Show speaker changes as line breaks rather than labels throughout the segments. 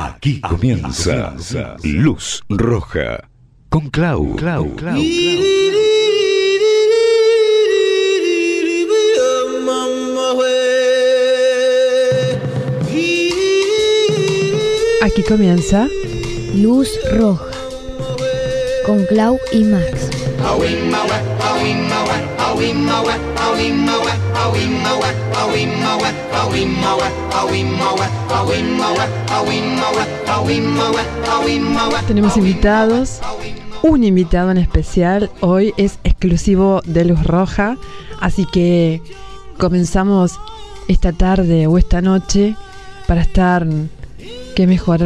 Aquí comienza Luz Roja con Clau. Clau, Clau,
Aquí comienza
Luz Roja con Clau y Max.
Tenemos invitados, un invitado en especial. Hoy es exclusivo de Luz Roja, así que comenzamos esta tarde o esta noche para estar, que mejor,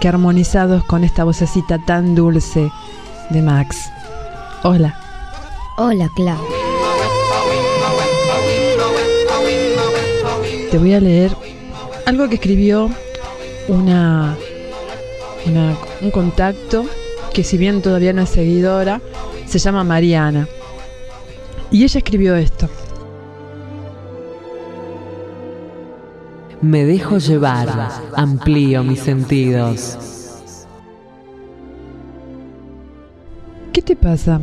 que armonizados con esta vocecita tan dulce de Max. Hola.
Hola, Clau.
Te voy a leer algo que escribió una, una- un contacto que si bien todavía no es seguidora, se llama Mariana. Y ella escribió esto.
Me dejo llevar, amplío mis sentidos.
¿Qué te pasa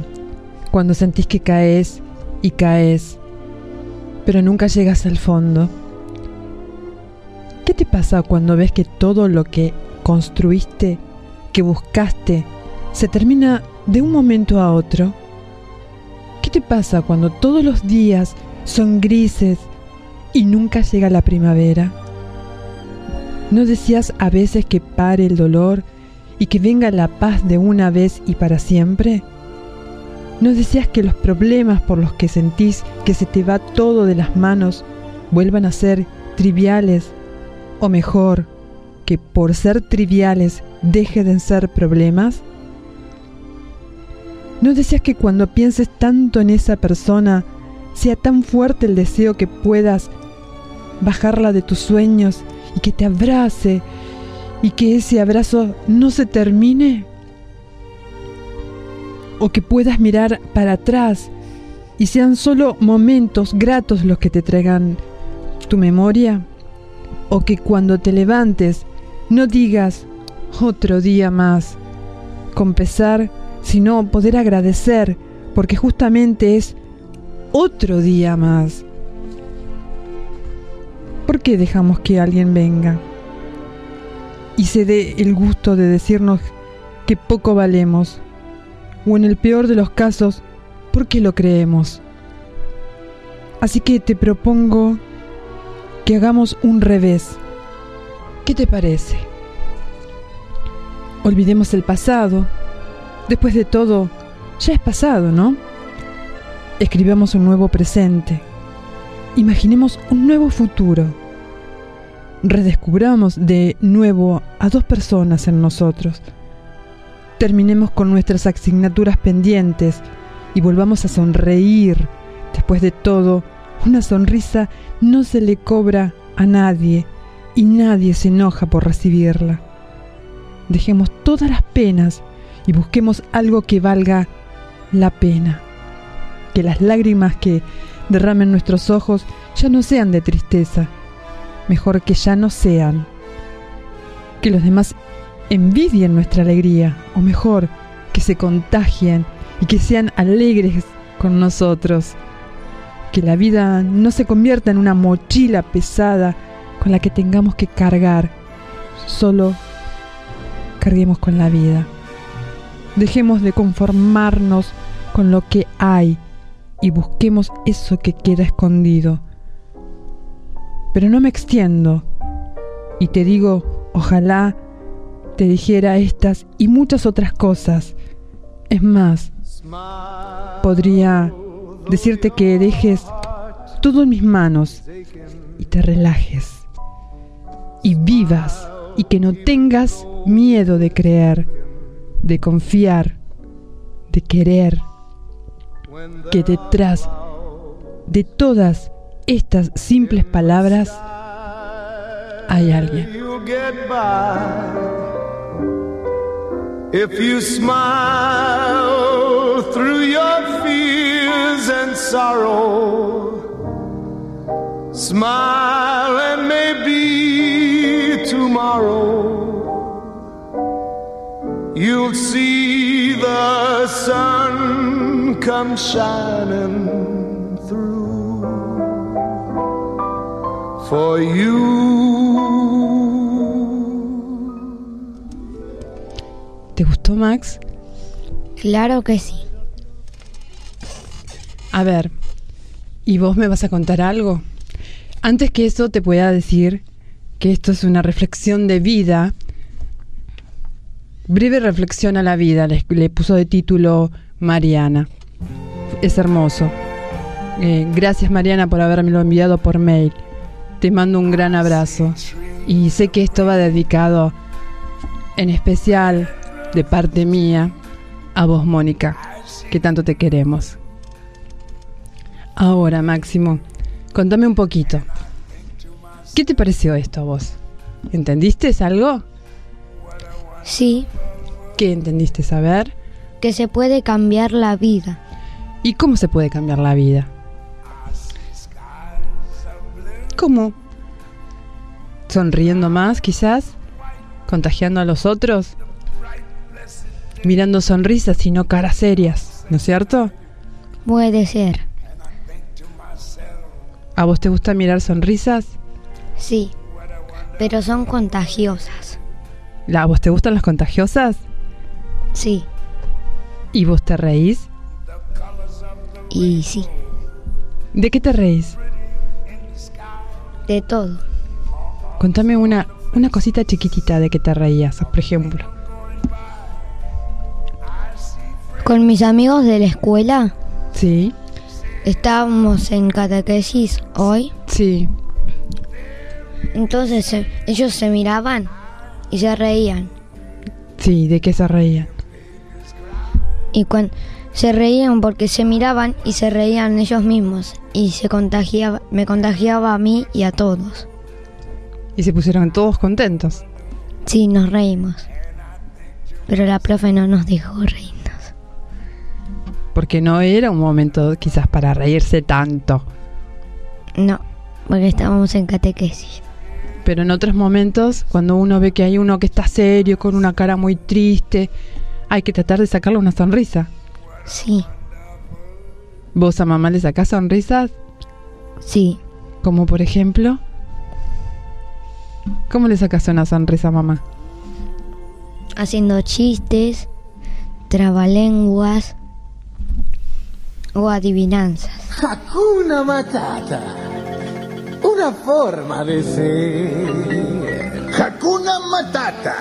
cuando sentís que caes y caes, pero nunca llegas al fondo? ¿Qué te pasa cuando ves que todo lo que construiste, que buscaste, se termina de un momento a otro? ¿Qué te pasa cuando todos los días son grises y nunca llega la primavera? ¿No decías a veces que pare el dolor y que venga la paz de una vez y para siempre? ¿No decías que los problemas por los que sentís que se te va todo de las manos vuelvan a ser triviales? O mejor, que por ser triviales deje de ser problemas? ¿No decías que cuando pienses tanto en esa persona sea tan fuerte el deseo que puedas bajarla de tus sueños y que te abrace y que ese abrazo no se termine? ¿O que puedas mirar para atrás y sean solo momentos gratos los que te traigan tu memoria? ¿O que cuando te levantes no digas otro día más con pesar, sino poder agradecer porque justamente es otro día más? ¿Por qué dejamos que alguien venga y se dé el gusto de decirnos que poco valemos? O en el peor de los casos, ¿por qué lo creemos? Así que te propongo que hagamos un revés. ¿Qué te parece? Olvidemos el pasado. Después de todo, ya es pasado, ¿no? Escribamos un nuevo presente. Imaginemos un nuevo futuro. Redescubramos de nuevo a dos personas en nosotros. Terminemos con nuestras asignaturas pendientes y volvamos a sonreír. Después de todo, una sonrisa no se le cobra a nadie y nadie se enoja por recibirla. Dejemos todas las penas y busquemos algo que valga la pena. Que las lágrimas que derramen nuestros ojos ya no sean de tristeza, mejor que ya no sean. Que los demás envidien nuestra alegría, o mejor, que se contagien y que sean alegres con nosotros. Que la vida no se convierta en una mochila pesada con la que tengamos que cargar. Solo carguemos con la vida. Dejemos de conformarnos con lo que hay y busquemos eso que queda escondido. Pero no me extiendo. Y te digo, ojalá te dijera estas y muchas otras cosas. Es más, podría decirte que dejes todo en mis manos y te relajes. Y vivas y que no tengas miedo de creer, de confiar, de querer, que detrás de todas estas simples palabras hay alguien.
If you smile through your fears and sorrow. Smile and maybe tomorrow you'll see the sun come shining for you.
¿Te gustó, Max?
Claro que sí.
A ver, ¿y vos me vas a contar algo? Antes que eso te pueda decir que esto es una reflexión de vida. Breve reflexión a la vida, le, le puso de título Mariana. Es hermoso. Eh, gracias Mariana por habérmelo enviado por mail. Te mando un gran abrazo. Y sé que esto va dedicado en especial de parte mía a vos, Mónica, que tanto te queremos. Ahora, Máximo, contame un poquito. ¿Qué te pareció esto a vos? ¿Entendiste algo?
Sí,
¿Qué entendiste saber?
que se puede cambiar la vida.
¿Y cómo se puede cambiar la vida? ¿Cómo? ¿Sonriendo más, quizás? ¿Contagiando a los otros? Mirando sonrisas y no caras serias, ¿no es cierto?
Puede ser.
¿A vos te gusta mirar sonrisas?
Sí, pero son contagiosas.
¿La- ¿A vos te gustan las contagiosas?
Sí,
¿Y vos te reís?
y sí,
¿De qué te reís?
De todo.
Contame una, una cosita chiquitita de que te reías, por ejemplo.
Con mis amigos de la escuela
Sí,
estábamos en catequesis hoy,
sí.
entonces eh, ellos se miraban y se reían.
Sí, ¿de qué se reían?
Y cuando se reían porque se miraban y se reían ellos mismos y se contagiaba, me contagiaba a mí y a todos.
Y se pusieron todos contentos.
Sí, nos reímos. Pero la profe no nos dejó reírnos.
Porque no era un momento quizás para reírse tanto.
No, porque estábamos en catequesis.
Pero en otros momentos, cuando uno ve que hay uno que está serio, con una cara muy triste, hay que tratar de sacarle una sonrisa.
Sí,
¿Vos a mamá le sacás sonrisas?
sí.
Como por ejemplo... ¿Cómo le sacas una sonrisa a mamá?
Haciendo chistes, trabalenguas o adivinanzas.
Hakuna Matata. Una forma de ser. Hakuna Matata.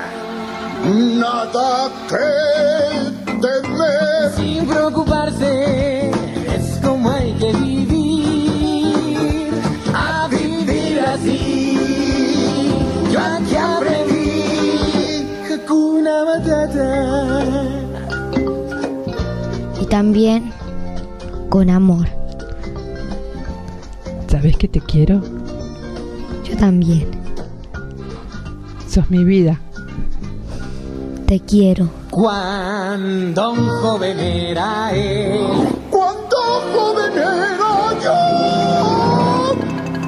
Nada que temer. Sin preocuparse. Es como hay que vivir. A vivir así. Yo aquí aprendí. Hakuna Matata.
Y también con amor.
¿Sabés que te quiero?
Yo también.
Sos mi vida.
Te quiero.
Cuando un joven era él. Cuando joven era yo.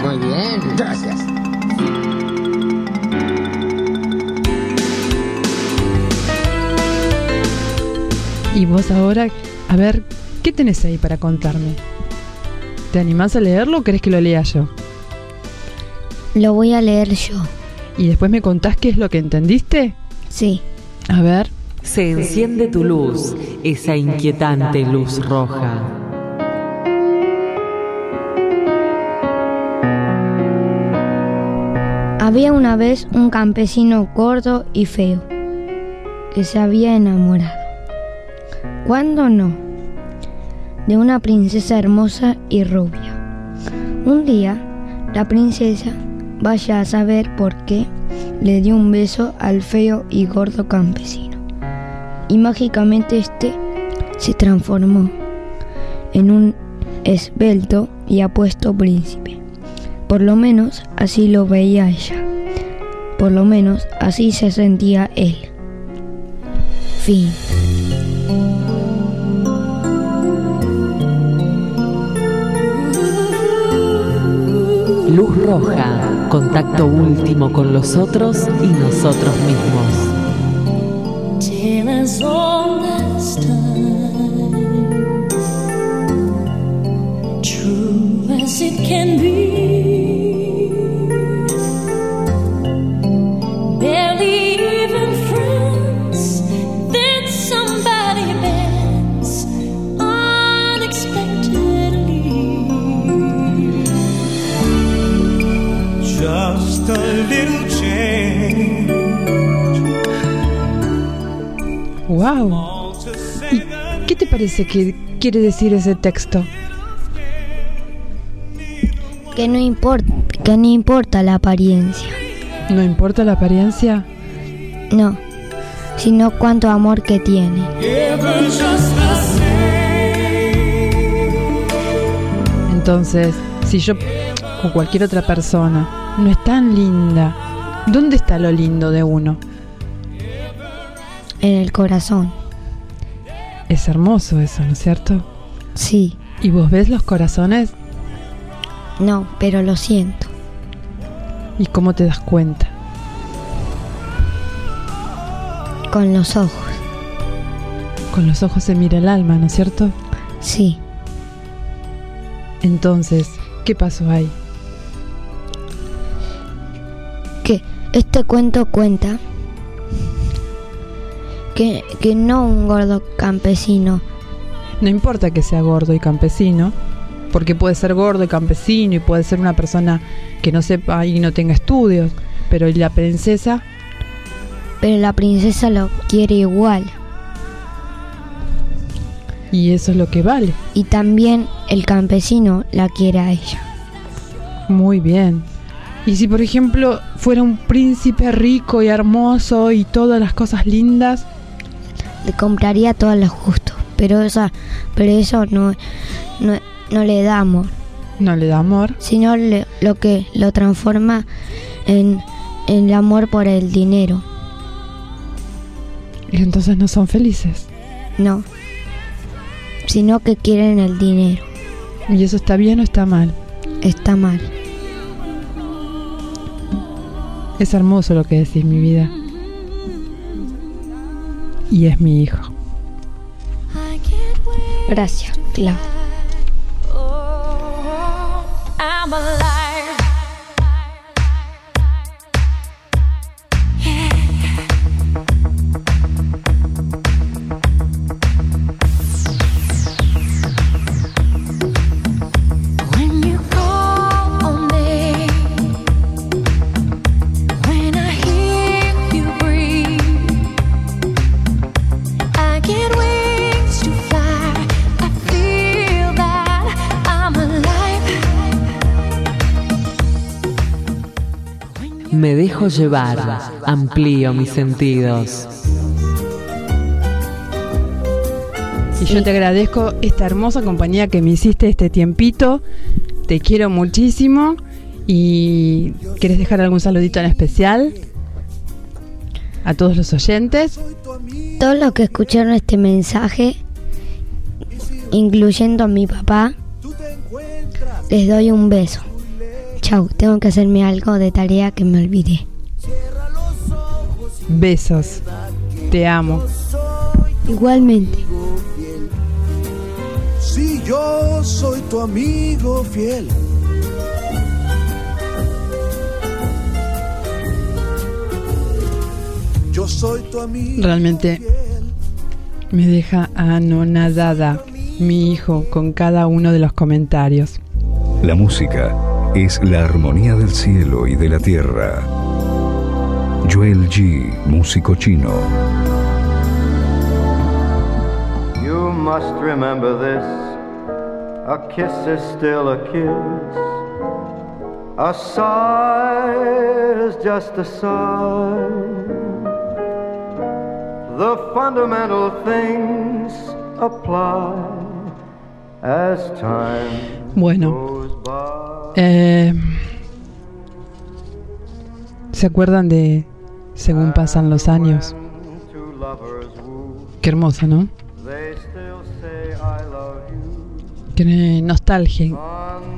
Muy bien. Gracias.
Y vos ahora, a ver, ¿qué tenés ahí para contarme? ¿Te animás a leerlo o querés que lo lea yo?
Lo voy a leer yo.
Y después me contás qué es lo que entendiste.
Sí.
A ver,
Se enciende tu luz, esa inquietante luz roja.
Había una vez un campesino gordo y feo que se había enamorado. ¿Cuándo no? De una princesa hermosa y rubia. Un día, la princesa, vaya a saber por qué, le dio un beso al feo y gordo campesino. Y mágicamente este se transformó en un esbelto y apuesto príncipe. Por lo menos así lo veía ella. Por lo menos así se sentía él. Fin.
Luz roja, contacto último con los otros y nosotros mismos.
As old as time, true as it can be.
¿Qué te parece que quiere decir ese texto?
Que no importa, que no importa la apariencia.
¿No importa la apariencia?
No, sino cuánto amor que tiene.
Entonces, si yo o cualquier otra persona no es tan linda, ¿dónde está lo lindo de uno?
En el corazón.
Es hermoso eso, ¿no es cierto?
Sí,
¿Y vos ves los corazones
no, pero lo siento.
y cómo te das cuenta?
Con los ojos.
Con los ojos se mira el alma, ¿no es cierto?
Sí,
Entonces, ¿qué pasó ahí?
que este cuento cuenta que, que no un gordo campesino,
No importa que sea gordo y campesino, porque puede ser gordo y campesino y puede ser una persona que no sepa y no tenga estudios, pero ¿y la princesa?
pero la princesa lo quiere igual.
Y eso es lo que vale.
Y también el campesino la quiere a ella.
Muy bien. Y si por ejemplo fuera un príncipe rico y hermoso y todas las cosas lindas,
Le compraría todos los gustos, pero esa, pero eso no, no, no le da amor,
no le da amor.
sino le- lo que lo transforma en, en el amor por el dinero.
Y entonces no son felices.
No, sino que quieren el dinero.
¿Y eso está bien o está mal?
Está mal.
Es hermoso lo que decís, mi vida. Y es mi hijo.
Gracias, Clau.
Dejo llevar, amplío mis sentidos.
Y yo te agradezco esta hermosa compañía que me hiciste este tiempito. Te quiero muchísimo. ¿Y quieres dejar algún saludito en especial? A todos los oyentes.
Todos los que escucharon este mensaje, incluyendo a mi papá, les doy un beso. Chau, tengo que hacerme algo de tarea que me olvidé.
Besos. Te amo.
Igualmente.
Si yo soy tu amigo fiel. Yo soy tu amigo
Realmente me deja anonadada mi hijo con cada uno de los comentarios.
La música es la armonía del cielo y de la tierra. Joel G, músico chino.
You must remember this. A kiss is still a kiss. A sigh is just a sigh. The fundamental things apply as time
Bueno. Eh, ¿se acuerdan de Según pasan los años? Qué hermosa, ¿no? Qué nostalgia.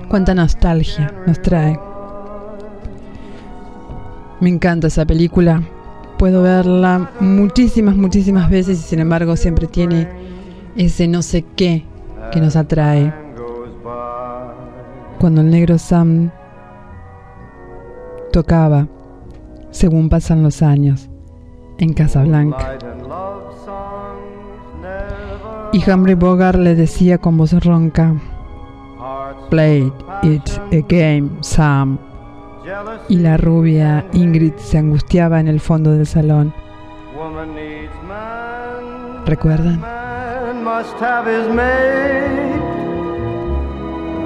Cuánta nostalgia nos trae. Me encanta esa película puedo verla muchísimas, muchísimas veces y sin embargo siempre tiene ese no sé qué que nos atrae. Cuando el negro Sam tocaba, según pasan los años, en Casablanca. Y Humphrey Bogart le decía con voz ronca, Play it a game, Sam. Y la rubia Ingrid se angustiaba en el fondo del salón. ¿Recuerdan?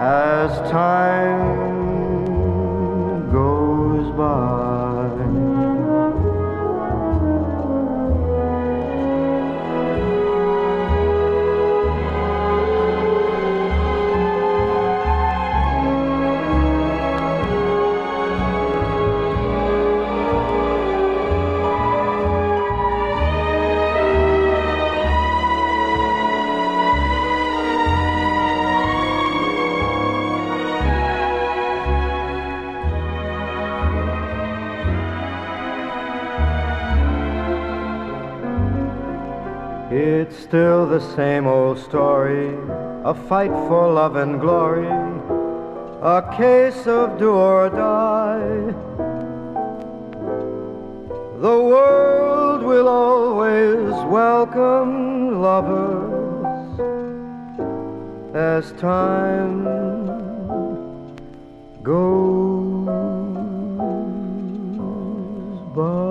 as time goes by. Still the same old story, a fight for love and glory, a case of do or die. The world will always welcome lovers as time goes by.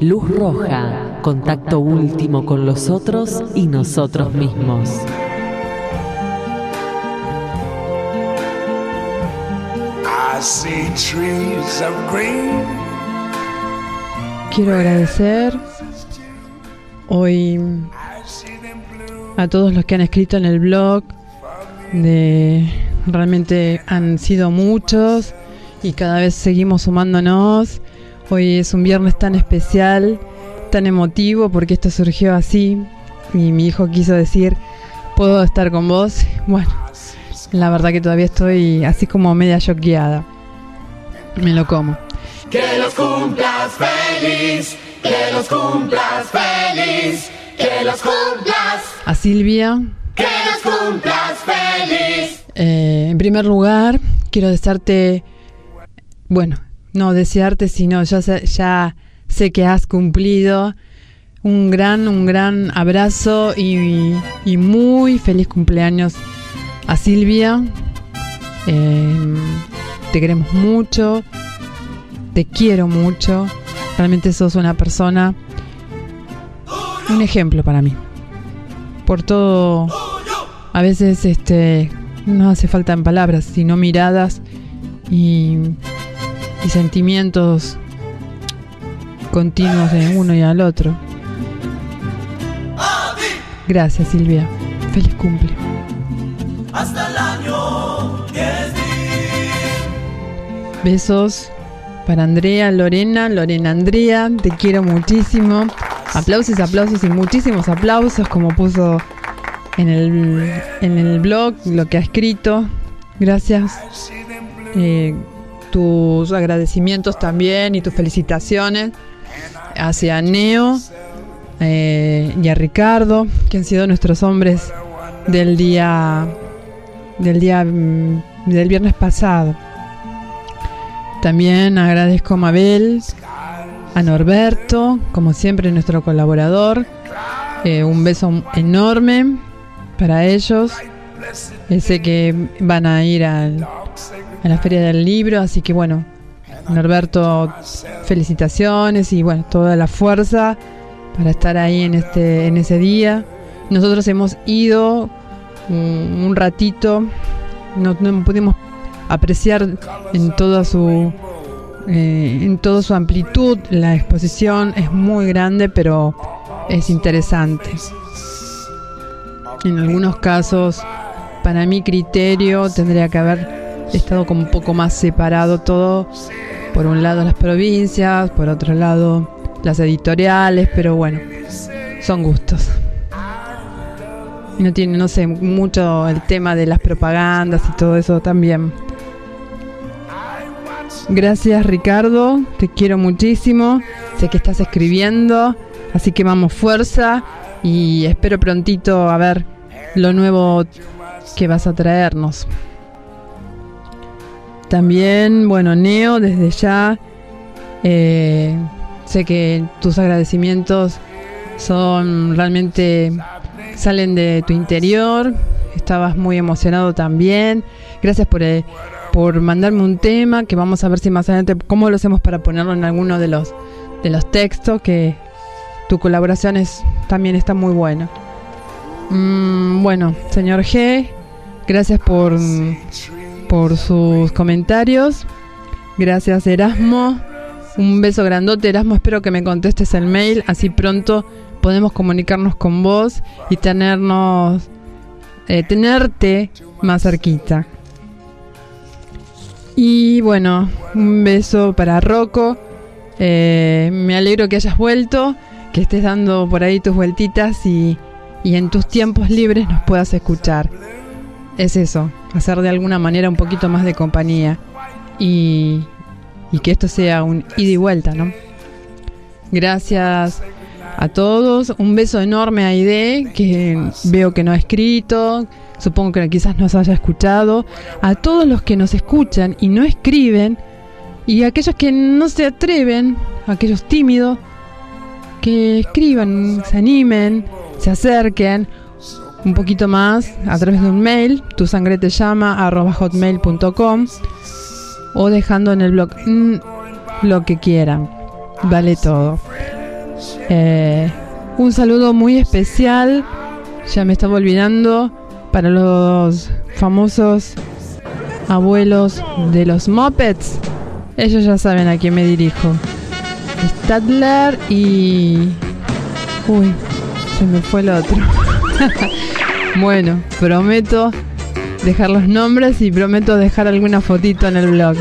Luz roja, contacto último con los otros y nosotros mismos.
Quiero agradecer hoy a todos los que han escrito en el blog. De realmente han sido muchos y cada vez seguimos sumándonos. Hoy es un viernes tan especial, tan emotivo porque esto surgió así y mi hijo quiso decir, "¿Puedo estar con vos?" Bueno, la verdad que todavía estoy así como media choqueada. Me lo como.
Que los cumplas feliz, que los cumplas feliz, que los cumplas,
A Silvia,
que los cumplas feliz.
Eh, en primer lugar, quiero desearte, bueno, no desearte, sino ya sé, ya sé que has cumplido un gran, un gran abrazo y, y muy feliz cumpleaños a Silvia. Eh, te queremos mucho, te quiero mucho. Realmente sos una persona, un ejemplo para mí. Por todo, a veces este no hace falta en palabras, sino miradas y, y sentimientos continuos de uno y al otro. Gracias Silvia. Feliz cumple.
Hasta el año
Besos para Andrea, Lorena, Lorena Andrea, te quiero muchísimo. Aplausos, aplausos y muchísimos aplausos como puso en el, en el blog lo que ha escrito. Gracias. Eh, tus agradecimientos también y tus felicitaciones hacia Neo eh, y a Ricardo, que han sido nuestros hombres del día del día mm, del viernes pasado. También agradezco a Mabel, a Norberto, como siempre nuestro colaborador. Eh, un beso enorme para ellos. Sé que van a ir al- a la feria del libro, así que bueno, Norberto, felicitaciones y bueno, toda la fuerza para estar ahí en este en ese día. Nosotros hemos ido un, ratito, no, no pudimos apreciar en toda su eh, en toda su amplitud. La exposición es muy grande, pero es interesante. En algunos casos, para mi criterio, tendría que haber estado como un poco más separado todo. Por un lado las provincias, por otro lado las editoriales, pero bueno, son gustos. No tiene, no sé, mucho el tema de las propagandas y todo eso también. Gracias Ricardo, te quiero muchísimo, sé que estás escribiendo, así que vamos fuerza y espero prontito a ver lo nuevo que vas a traernos. También, bueno, Neo, desde ya, eh, sé que tus agradecimientos son realmente, salen de tu interior, estabas muy emocionado también. Gracias por, eh, por mandarme un tema que vamos a ver si más adelante cómo lo hacemos para ponerlo en alguno de los de los textos que tu colaboración es, también está muy buena. Mm, bueno, señor G, gracias por, por sus comentarios. Gracias Erasmo. Un beso grandote Erasmo, espero que me contestes el mail, así pronto podemos comunicarnos con vos y tenernos eh, tenerte más cerquita. Y bueno, un beso para Rocco. Eh, me alegro que hayas vuelto, que estés dando por ahí tus vueltitas y, y en tus tiempos libres nos puedas escuchar. Es eso, hacer de alguna manera un poquito más de compañía y, que esto sea un ida y vuelta, ¿no? Gracias a todos, un beso enorme a Aide, que veo que no ha escrito, supongo que quizás nos haya escuchado, a todos los que nos escuchan y no escriben, y a aquellos que no se atreven, aquellos tímidos, que escriban, se animen, se acerquen un poquito más a través de un mail, tu sangre te llama hotmail.com o dejando en el blog mm, lo que quieran, vale todo. Eh, un saludo muy especial, ya me estaba olvidando, para los famosos abuelos de los Muppets. Ellos ya saben a quién me dirijo. Stadler y... Uy, se me fue el otro. bueno, prometo dejar los nombres y prometo dejar alguna fotito en el blog.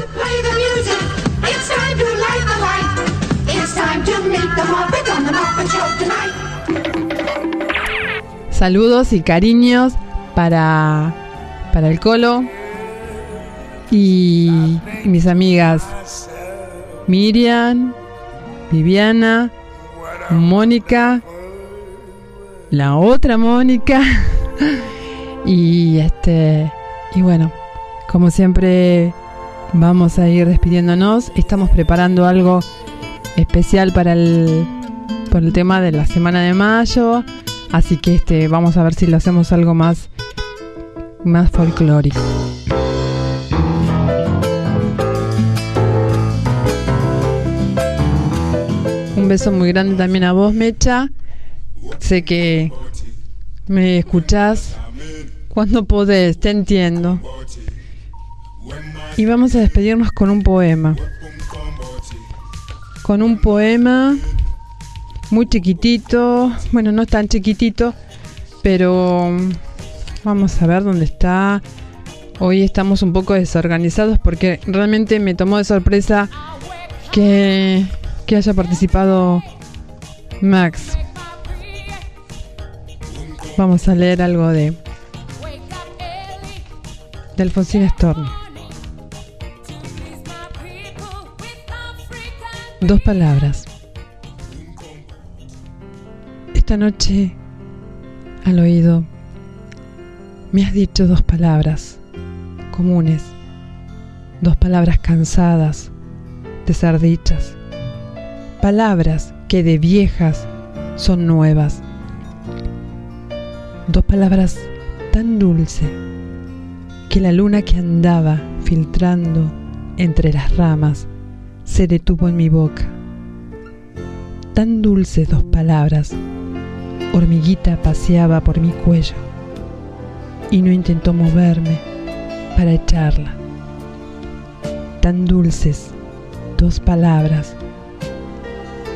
Saludos y cariños para, para el Colo y mis amigas Miriam, Viviana, Mónica, la otra Mónica y este y bueno, como siempre vamos a ir despidiéndonos. Estamos preparando algo especial para el por el tema de la semana de mayo. Así que este, vamos a ver si lo hacemos algo más, más folclórico. Un beso muy grande también a vos, Mecha. Sé que me escuchás cuando podés, te entiendo. Y vamos a despedirnos con un poema. Con un poema muy chiquitito, bueno, no tan chiquitito, pero vamos a ver dónde está. Hoy estamos un poco desorganizados porque realmente me tomó de sorpresa que, que haya participado Max. Vamos a leer algo de, de Alfonsín. Dos palabras. Esta noche, al oído, me has dicho dos palabras comunes, dos palabras cansadas de ser dichas, palabras que de viejas son nuevas, dos palabras tan dulces que la luna que andaba filtrando entre las ramas se detuvo en mi boca. Tan dulces dos palabras hormiguita paseaba por mi cuello y no intentó moverme para echarla. tan dulces, dos palabras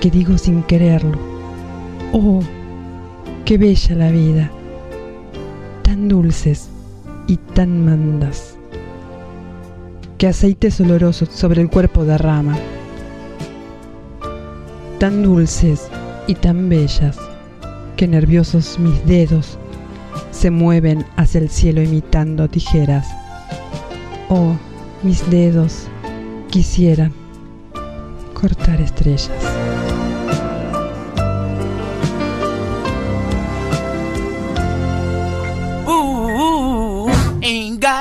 que digo sin quererlo. Oh, qué bella la vida, tan dulces y tan mandas, que aceites olorosos sobre el cuerpo derrama, tan dulces y tan bellas, que nerviosos mis dedos se mueven hacia el cielo imitando tijeras. Oh, mis dedos quisieran cortar estrellas.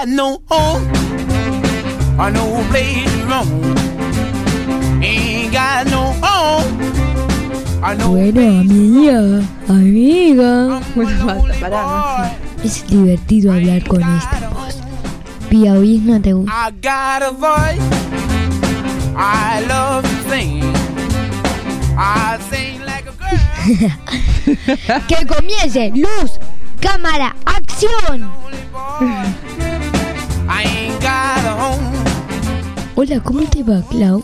Got no home or no place to roam. Ain't got no home or no
Bueno, amiga, amiga.
Bueno, basta, pará, Maxi.
Es divertido hablar con esta voz. Pia, no te gusta.
I got a voice. I love to sing. I sing like a girl.
¡Que comience! ¡Luz! ¡Cámara! ¡Acción! Hola, ¿cómo te va, Clau?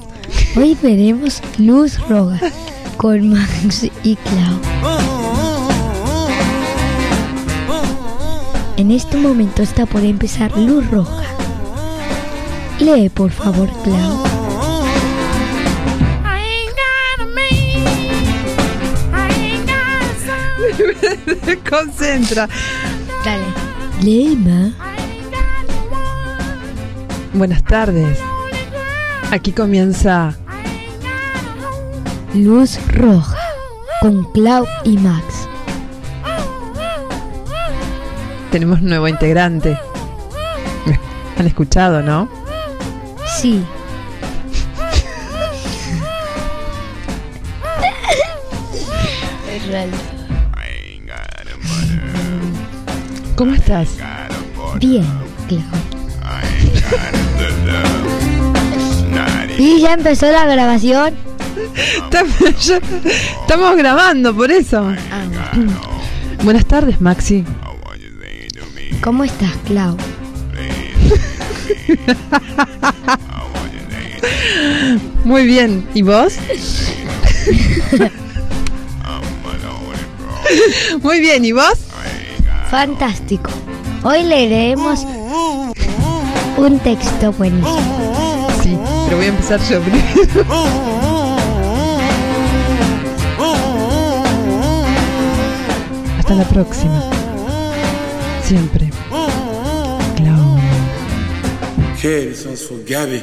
Hoy veremos Luz Roja con Max y Clau. En este momento está por empezar Luz Roja. Lee, por favor, Clau.
Se concentra.
Dale. Lee, Ma.
Buenas tardes. Aquí comienza
Luz Roja con Clau y Max.
Tenemos nuevo integrante. ¿Han escuchado, no?
Sí. Es real.
¿Cómo estás?
Bien, Clau. ¿Y ya empezó la grabación?
Estamos, grabando, por eso. Buenas tardes, Maxi.
¿Cómo estás, Clau?
Muy bien. ¿Y vos? Muy bien. ¿Y vos?
Fantástico. Hoy leeremos un texto buenísimo.
Pero voy a empezar yo. Hasta la próxima. Siempre. Clau.
Okay, this one's for Gabby.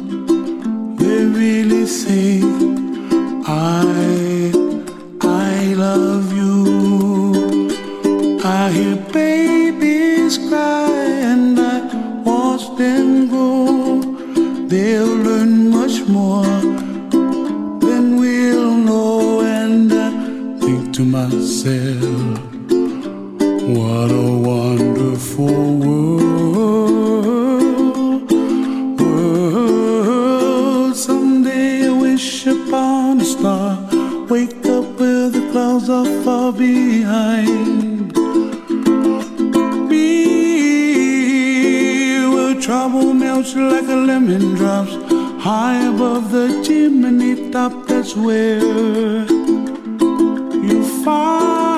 the chimney top, that's where you find.